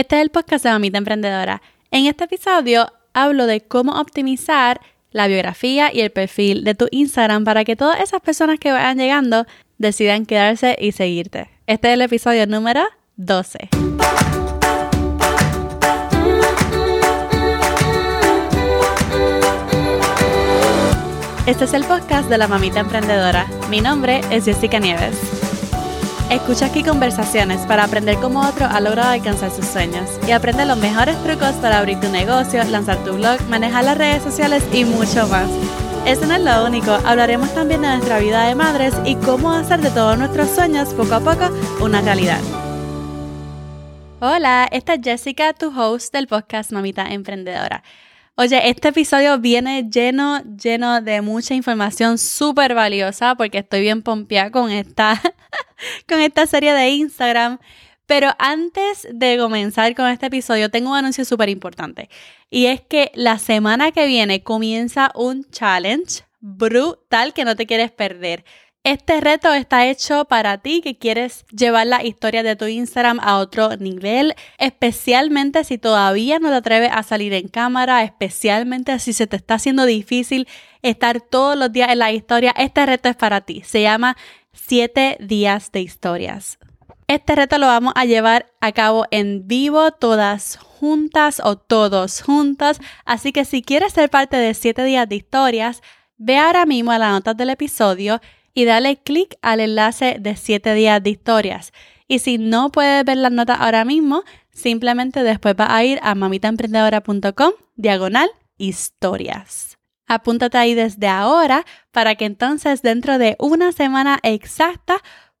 Este es el podcast de Mamita Emprendedora. En este episodio hablo de cómo optimizar la biografía y el perfil de tu Instagram para que todas esas personas que vayan llegando decidan quedarse y seguirte. Este es el episodio número 12. Este es el podcast de la Mamita Emprendedora. Mi nombre es Jessica Nieves. Escucha aquí conversaciones para aprender cómo otro ha logrado alcanzar sus sueños y aprende los mejores trucos para abrir tu negocio, lanzar tu blog, manejar las redes sociales y mucho más. Eso no es lo único, hablaremos también de nuestra vida de madres y cómo hacer de todos nuestros sueños poco a poco una realidad. Hola, esta es Jessica, tu host del podcast Mamita Emprendedora. Oye, este episodio viene lleno, lleno de mucha información súper valiosa porque estoy bien pompeada con esta, con esta serie de Instagram. Pero antes de comenzar con este episodio, tengo un anuncio súper importante. Y es que la semana que viene comienza un challenge brutal que no te quieres perder. Este reto está hecho para ti que quieres llevar la historia de tu Instagram a otro nivel, especialmente si todavía no te atreves a salir en cámara, especialmente si se te está haciendo difícil estar todos los días en la historia. Este reto es para ti. Se llama 7 días de historias. Este reto lo vamos a llevar a cabo en vivo, todas juntas o todos juntos. Así que si quieres ser parte de 7 días de historias, ve ahora mismo a las notas del episodio y dale clic al enlace de 7 días de historias. Y si no puedes ver las notas ahora mismo, simplemente después va a ir a mamitaemprendedora.com diagonal historias. Apúntate ahí desde ahora para que entonces dentro de una semana exacta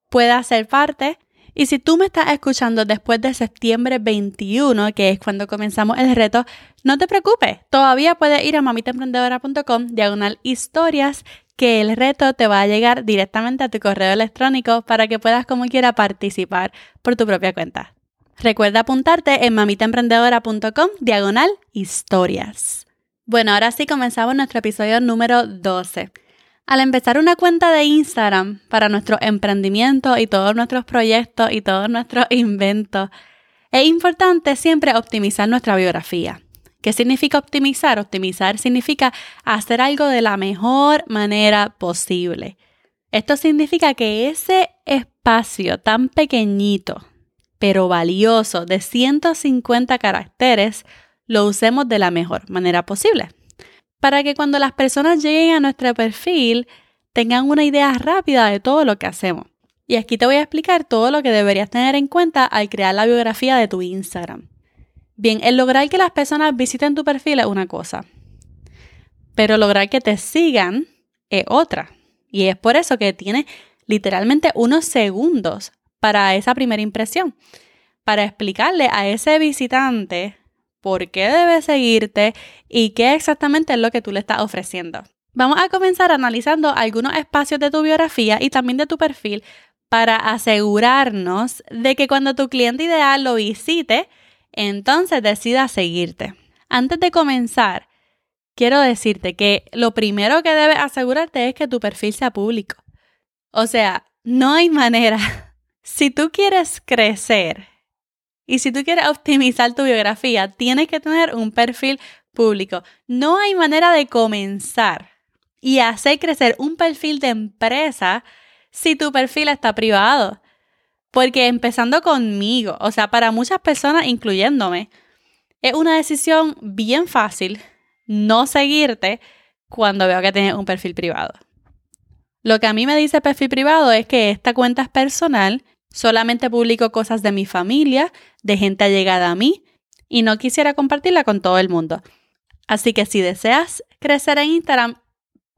puedas ser parte. Y si tú me estás escuchando después de septiembre 21, que es cuando comenzamos el reto, no te preocupes, todavía puedes ir a mamitaemprendedora.com diagonal historias que el reto te va a llegar directamente a tu correo electrónico para que puedas como quiera participar por tu propia cuenta. Recuerda apuntarte en mamitaemprendedora.com diagonal historias. Bueno, ahora sí comenzamos nuestro episodio número 12. Al empezar una cuenta de Instagram para nuestro emprendimiento y todos nuestros proyectos y todos nuestros inventos, es importante siempre optimizar nuestra biografía. ¿Qué significa optimizar? Optimizar significa hacer algo de la mejor manera posible. Esto significa que ese espacio tan pequeñito, pero valioso, de 150 caracteres, lo usemos de la mejor manera posible. Para que cuando las personas lleguen a nuestro perfil tengan una idea rápida de todo lo que hacemos. Y aquí te voy a explicar todo lo que deberías tener en cuenta al crear la biografía de tu Instagram. Bien, el lograr que las personas visiten tu perfil es una cosa, pero lograr que te sigan es otra. Y es por eso que tienes literalmente unos segundos para esa primera impresión, para explicarle a ese visitante por qué debe seguirte y qué exactamente es lo que tú le estás ofreciendo. Vamos a comenzar analizando algunos espacios de tu biografía y también de tu perfil para asegurarnos de que cuando tu cliente ideal lo visite, entonces decida seguirte. Antes de comenzar, quiero decirte que lo primero que debes asegurarte es que tu perfil sea público. O sea, no hay manera. Si tú quieres crecer y si tú quieres optimizar tu biografía, tienes que tener un perfil público. No hay manera de comenzar y hacer crecer un perfil de empresa si tu perfil está privado. Porque empezando conmigo, o sea, para muchas personas, incluyéndome, es una decisión bien fácil no seguirte cuando veo que tienes un perfil privado. Lo que a mí me dice perfil privado es que esta cuenta es personal, solamente publico cosas de mi familia, de gente allegada a mí, y no quisiera compartirla con todo el mundo. Así que si deseas crecer en Instagram,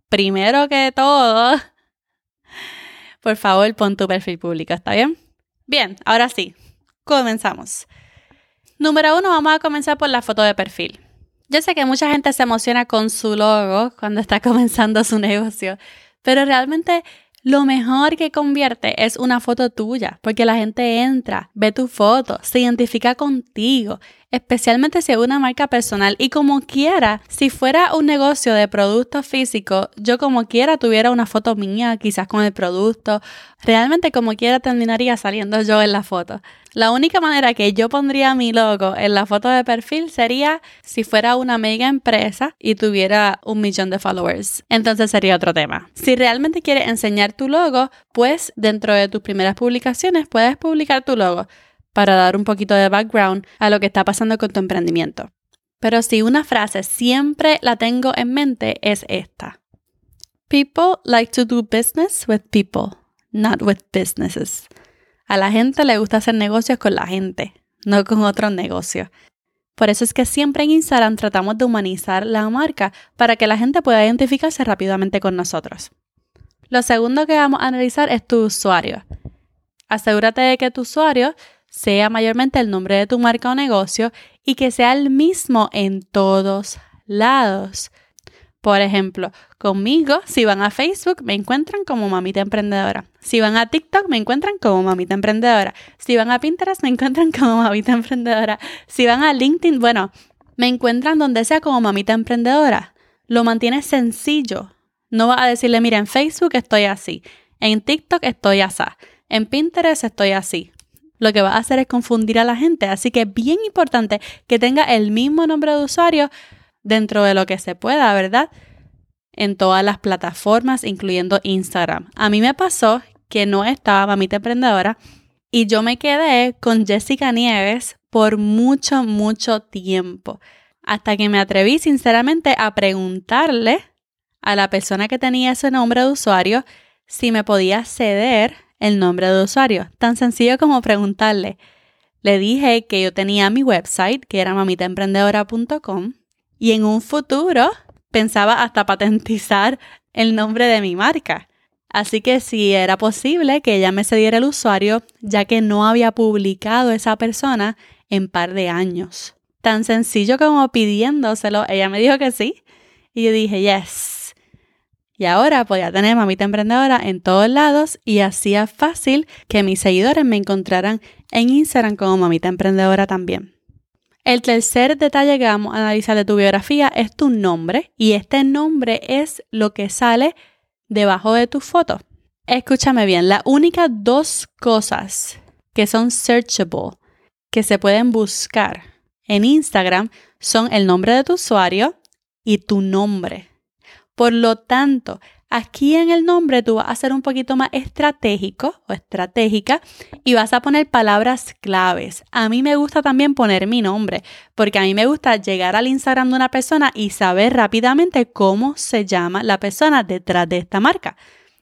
primero que todo, por favor pon tu perfil público, ¿está bien? Bien, ahora sí, comenzamos. Número uno, vamos a comenzar por la foto de perfil. Yo sé que mucha gente se emociona con su logo cuando está comenzando su negocio, pero realmente lo mejor que convierte es una foto tuya, porque la gente entra, ve tu foto, se identifica contigo, especialmente si es una marca personal y como quiera, si fuera un negocio de productos físicos, yo como quiera tuviera una foto mía, quizás con el producto, realmente como quiera terminaría saliendo yo en la foto. La única manera que yo pondría mi logo en la foto de perfil sería si fuera una mega empresa y tuviera un millón de followers. Entonces sería otro tema. Si realmente quieres enseñar tu logo, pues dentro de tus primeras publicaciones puedes publicar tu logo para dar un poquito de background a lo que está pasando con tu emprendimiento. Pero si una frase siempre la tengo en mente es esta. People like to do business with people, not with businesses. A la gente le gusta hacer negocios con la gente, no con otros negocios. Por eso es que siempre en Instagram tratamos de humanizar la marca para que la gente pueda identificarse rápidamente con nosotros. Lo segundo que vamos a analizar es tu usuario. Asegúrate de que tu usuario sea mayormente el nombre de tu marca o negocio y que sea el mismo en todos lados. Por ejemplo, conmigo, si van a Facebook, me encuentran como mamita emprendedora. Si van a TikTok, me encuentran como mamita emprendedora. Si van a Pinterest, me encuentran como mamita emprendedora. Si van a LinkedIn, bueno, me encuentran donde sea como mamita emprendedora. Lo mantienes sencillo. No vas a decirle, mira, en Facebook estoy así. En TikTok estoy así. En Pinterest estoy así. Lo que va a hacer es confundir a la gente. Así que es bien importante que tenga el mismo nombre de usuario dentro de lo que se pueda, ¿verdad? En todas las plataformas, incluyendo Instagram. A mí me pasó que no estaba mamita emprendedora y yo me quedé con Jessica Nieves por mucho, mucho tiempo. Hasta que me atreví sinceramente a preguntarle a la persona que tenía ese nombre de usuario si me podía ceder el nombre de usuario. Tan sencillo como preguntarle. Le dije que yo tenía mi website, que era mamitaemprendedora.com, y en un futuro pensaba hasta patentizar el nombre de mi marca. Así que si era posible que ella me cediera el usuario, ya que no había publicado esa persona en par de años. Tan sencillo como pidiéndoselo, ella me dijo que sí. Y yo dije, yes. Y ahora podía tener mamita emprendedora en todos lados y hacía fácil que mis seguidores me encontraran en Instagram como mamita emprendedora también. El tercer detalle que vamos a analizar de tu biografía es tu nombre y este nombre es lo que sale debajo de tu foto. Escúchame bien, las únicas dos cosas que son searchable, que se pueden buscar en Instagram, son el nombre de tu usuario y tu nombre. Por lo tanto, Aquí en el nombre tú vas a ser un poquito más estratégico o estratégica y vas a poner palabras claves. A mí me gusta también poner mi nombre porque a mí me gusta llegar al Instagram de una persona y saber rápidamente cómo se llama la persona detrás de esta marca.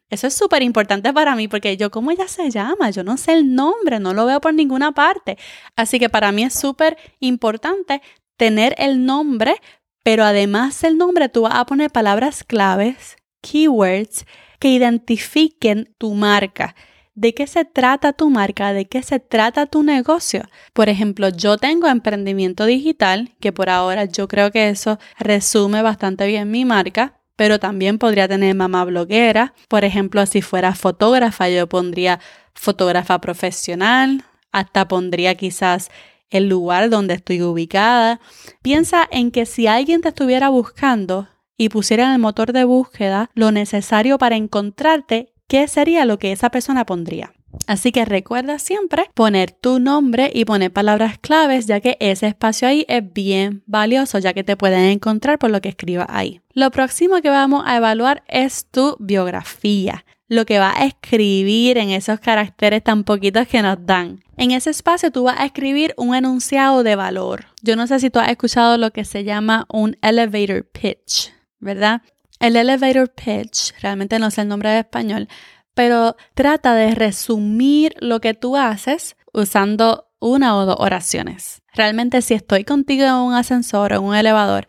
Eso es súper importante para mí porque yo, ¿cómo ella se llama? Yo no sé el nombre, no lo veo por ninguna parte. Así que para mí es súper importante tener el nombre, pero además del nombre tú vas a poner palabras claves keywords que identifiquen tu marca. ¿De qué se trata tu marca? ¿De qué se trata tu negocio? Por ejemplo, yo tengo emprendimiento digital, que por ahora yo creo que eso resume bastante bien mi marca, pero también podría tener mamá bloguera. Por ejemplo, si fuera fotógrafa, yo pondría fotógrafa profesional, hasta pondría quizás el lugar donde estoy ubicada. Piensa en que si alguien te estuviera buscando, y pusiera en el motor de búsqueda lo necesario para encontrarte, ¿qué sería lo que esa persona pondría? Así que recuerda siempre poner tu nombre y poner palabras claves, ya que ese espacio ahí es bien valioso, ya que te pueden encontrar por lo que escribas ahí. Lo próximo que vamos a evaluar es tu biografía, lo que va a escribir en esos caracteres tan poquitos que nos dan. En ese espacio tú vas a escribir un enunciado de valor. Yo no sé si tú has escuchado lo que se llama un elevator pitch. ¿verdad? El elevator pitch, realmente no sé el nombre de español, pero trata de resumir lo que tú haces usando una o dos oraciones. Realmente si estoy contigo en un ascensor o en un elevador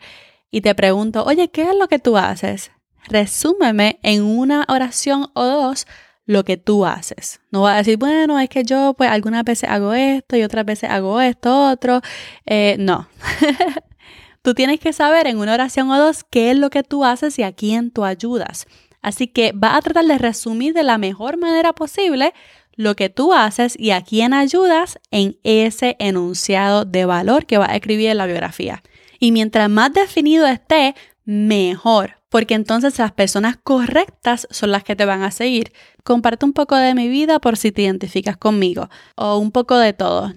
y te pregunto, oye, ¿qué es lo que tú haces? Resúmeme en una oración o dos lo que tú haces. No vas a decir, bueno, es que yo pues algunas veces hago esto y otras veces hago esto, otro. Eh, no. Tú tienes que saber en una oración o dos qué es lo que tú haces y a quién tú ayudas. Así que va a tratar de resumir de la mejor manera posible lo que tú haces y a quién ayudas en ese enunciado de valor que va a escribir en la biografía. Y mientras más definido esté, mejor, porque entonces las personas correctas son las que te van a seguir. Comparte un poco de mi vida por si te identificas conmigo, o un poco de todo.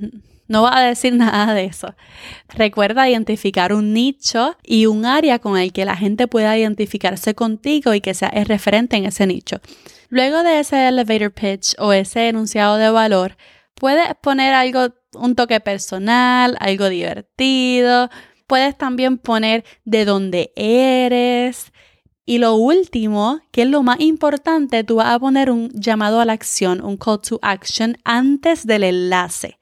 No va a decir nada de eso. Recuerda identificar un nicho y un área con el que la gente pueda identificarse contigo y que sea el referente en ese nicho. Luego de ese elevator pitch o ese enunciado de valor, puedes poner algo, un toque personal, algo divertido. Puedes también poner de dónde eres. Y lo último, que es lo más importante, tú vas a poner un llamado a la acción, un call to action antes del enlace.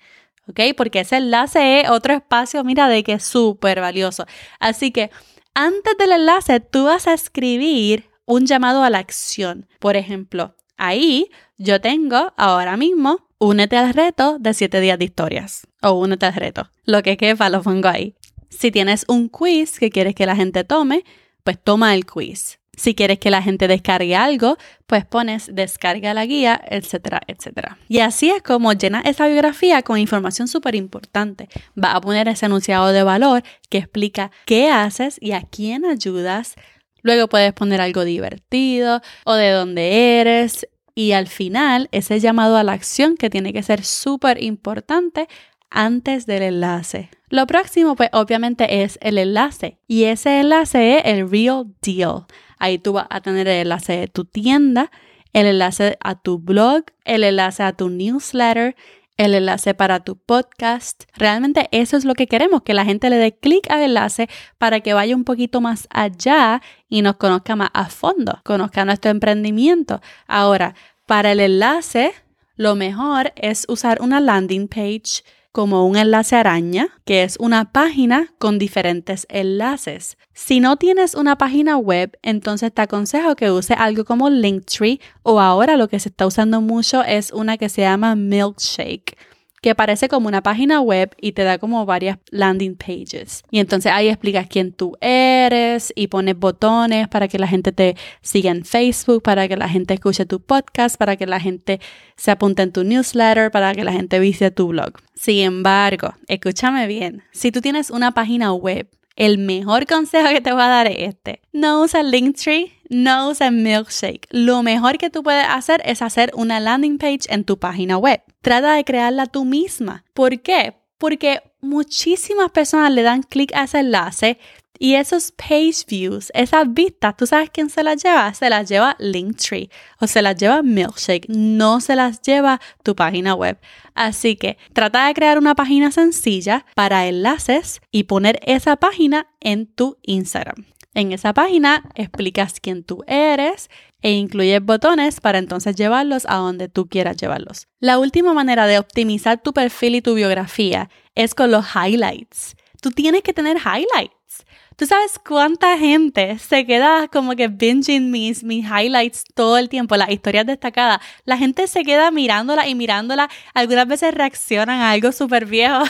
¿ok? Porque ese enlace es otro espacio, mira, de que es súper valioso. Así que antes del enlace, tú vas a escribir un llamado a la acción. Por ejemplo, ahí yo tengo ahora mismo, únete al reto de 7 días de historias o únete al reto. Lo que quepa lo pongo ahí. Si tienes un quiz que quieres que la gente tome, pues toma el quiz. Si quieres que la gente descargue algo, pues pones descarga la guía, etcétera, etcétera. Y así es como llenas esa biografía con información súper importante. Va a poner ese enunciado de valor que explica qué haces y a quién ayudas. Luego puedes poner algo divertido o de dónde eres. Y al final, ese llamado a la acción que tiene que ser súper importante antes del enlace. Lo próximo, pues obviamente es el enlace. Y ese enlace es el real deal. Ahí tú vas a tener el enlace de tu tienda, el enlace a tu blog, el enlace a tu newsletter, el enlace para tu podcast. Realmente eso es lo que queremos, que la gente le dé clic al enlace para que vaya un poquito más allá y nos conozca más a fondo, conozca nuestro emprendimiento. Ahora, para el enlace, lo mejor es usar una landing page como un enlace araña, que es una página con diferentes enlaces. Si no tienes una página web, entonces te aconsejo que use algo como Linktree o ahora lo que se está usando mucho es una que se llama Milkshake que parece como una página web y te da como varias landing pages. Y entonces ahí explicas quién tú eres y pones botones para que la gente te siga en Facebook, para que la gente escuche tu podcast, para que la gente se apunte en tu newsletter, para que la gente visite tu blog. Sin embargo, escúchame bien, si tú tienes una página web, el mejor consejo que te voy a dar es este. No usa Linktree, no usa Milkshake. Lo mejor que tú puedes hacer es hacer una landing page en tu página web. Trata de crearla tú misma. ¿Por qué? Porque muchísimas personas le dan clic a ese enlace y esos page views, esas vistas, ¿tú sabes quién se las lleva? Se las lleva Linktree o se las lleva Milkshake, no se las lleva tu página web. Así que trata de crear una página sencilla para enlaces y poner esa página en tu Instagram. En esa página explicas quién tú eres e incluyes botones para entonces llevarlos a donde tú quieras llevarlos. La última manera de optimizar tu perfil y tu biografía es con los highlights. Tú tienes que tener highlights. ¿Tú sabes cuánta gente se queda como que binging mis, mis highlights todo el tiempo, las historias destacadas? La gente se queda mirándola y mirándola. Algunas veces reaccionan a algo súper viejo.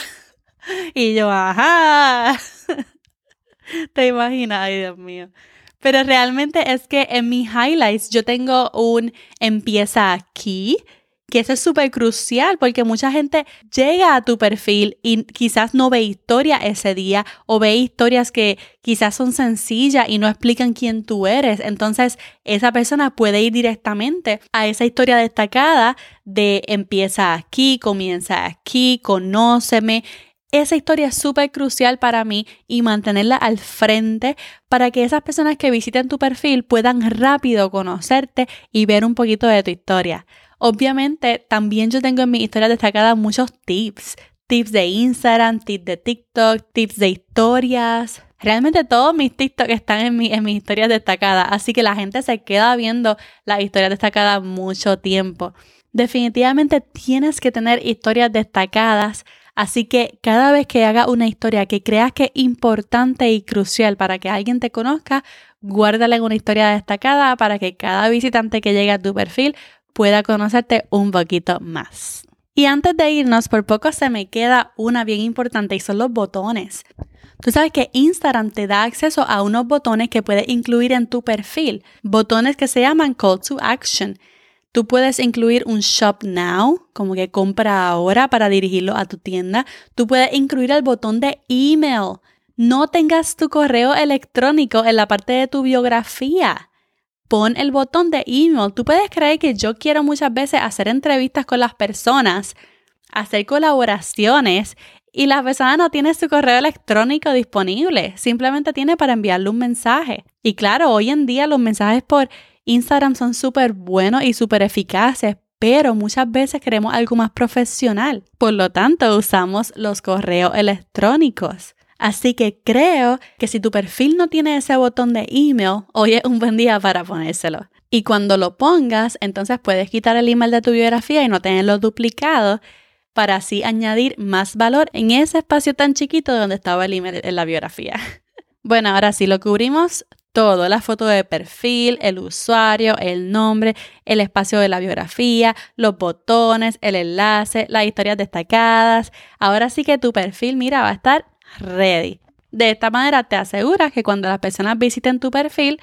y yo, ajá. ¿Te imaginas? Ay, Dios mío. Pero realmente es que en mis highlights yo tengo un empieza aquí, que es súper crucial porque mucha gente llega a tu perfil y quizás no ve historia ese día o ve historias que quizás son sencillas y no explican quién tú eres. Entonces esa persona puede ir directamente a esa historia destacada de empieza aquí, comienza aquí, conóceme esa historia es súper crucial para mí y mantenerla al frente para que esas personas que visiten tu perfil puedan rápido conocerte y ver un poquito de tu historia. Obviamente, también yo tengo en mi historia destacada muchos tips. Tips de Instagram, tips de TikTok, tips de historias. Realmente todos mis TikTok están en, mi, en mis historias destacadas, así que la gente se queda viendo las historias destacadas mucho tiempo. Definitivamente tienes que tener historias destacadas Así que cada vez que haga una historia que creas que es importante y crucial para que alguien te conozca, guárdala en una historia destacada para que cada visitante que llegue a tu perfil pueda conocerte un poquito más. Y antes de irnos, por poco se me queda una bien importante y son los botones. Tú sabes que Instagram te da acceso a unos botones que puedes incluir en tu perfil, botones que se llaman Call to Action. Tú puedes incluir un Shop Now, como que compra ahora para dirigirlo a tu tienda. Tú puedes incluir el botón de email. no tengas tu correo electrónico en la parte de tu biografía. Pon el botón de email. Tú puedes creer que yo quiero muchas veces hacer entrevistas con las personas, hacer colaboraciones y la persona no tiene su correo electrónico disponible. Simplemente tiene para enviarle un mensaje. Y claro, hoy en día los mensajes por Instagram son súper buenos y súper eficaces, pero muchas veces queremos algo más profesional. Por lo tanto, usamos los correos electrónicos. Así que creo que si tu perfil no tiene ese botón de email, hoy es un buen día para ponérselo. Y cuando lo pongas, entonces puedes quitar el email de tu biografía y no tenerlo duplicado para así añadir más valor en ese espacio tan chiquito donde estaba el email en la biografía. Bueno, ahora sí lo cubrimos todo, la foto de perfil, el usuario, el nombre, el espacio de la biografía, los botones, el enlace, las historias destacadas. Ahora sí que tu perfil, mira, va a estar ready. De esta manera te aseguras que cuando las personas visiten tu perfil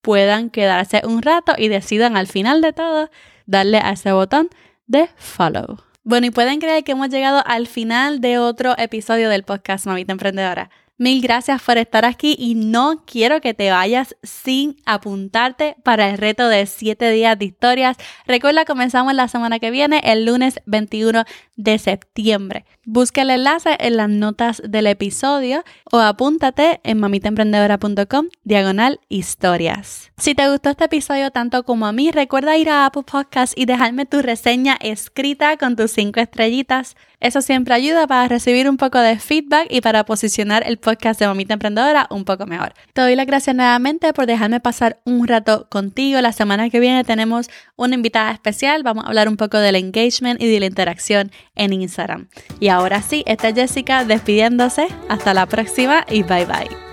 puedan quedarse un rato y decidan al final de todo darle a ese botón de follow. Bueno, y pueden creer que hemos llegado al final de otro episodio del podcast Mamita Emprendedora. Mil gracias por estar aquí y no quiero que te vayas sin apuntarte para el reto de 7 días de historias. Recuerda, comenzamos la semana que viene, el lunes 21 de septiembre. Busca el enlace en las notas del episodio o apúntate en mamitaemprendedora.com diagonal historias. Si te gustó este episodio tanto como a mí, recuerda ir a Apple Podcast y dejarme tu reseña escrita con tus 5 estrellitas. Eso siempre ayuda para recibir un poco de feedback y para posicionar el podcast de Mamita Emprendedora un poco mejor. Te doy las gracias nuevamente por dejarme pasar un rato contigo. La semana que viene tenemos una invitada especial. Vamos a hablar un poco del engagement y de la interacción en Instagram. Y ahora sí, esta es Jessica despidiéndose. Hasta la próxima y bye bye.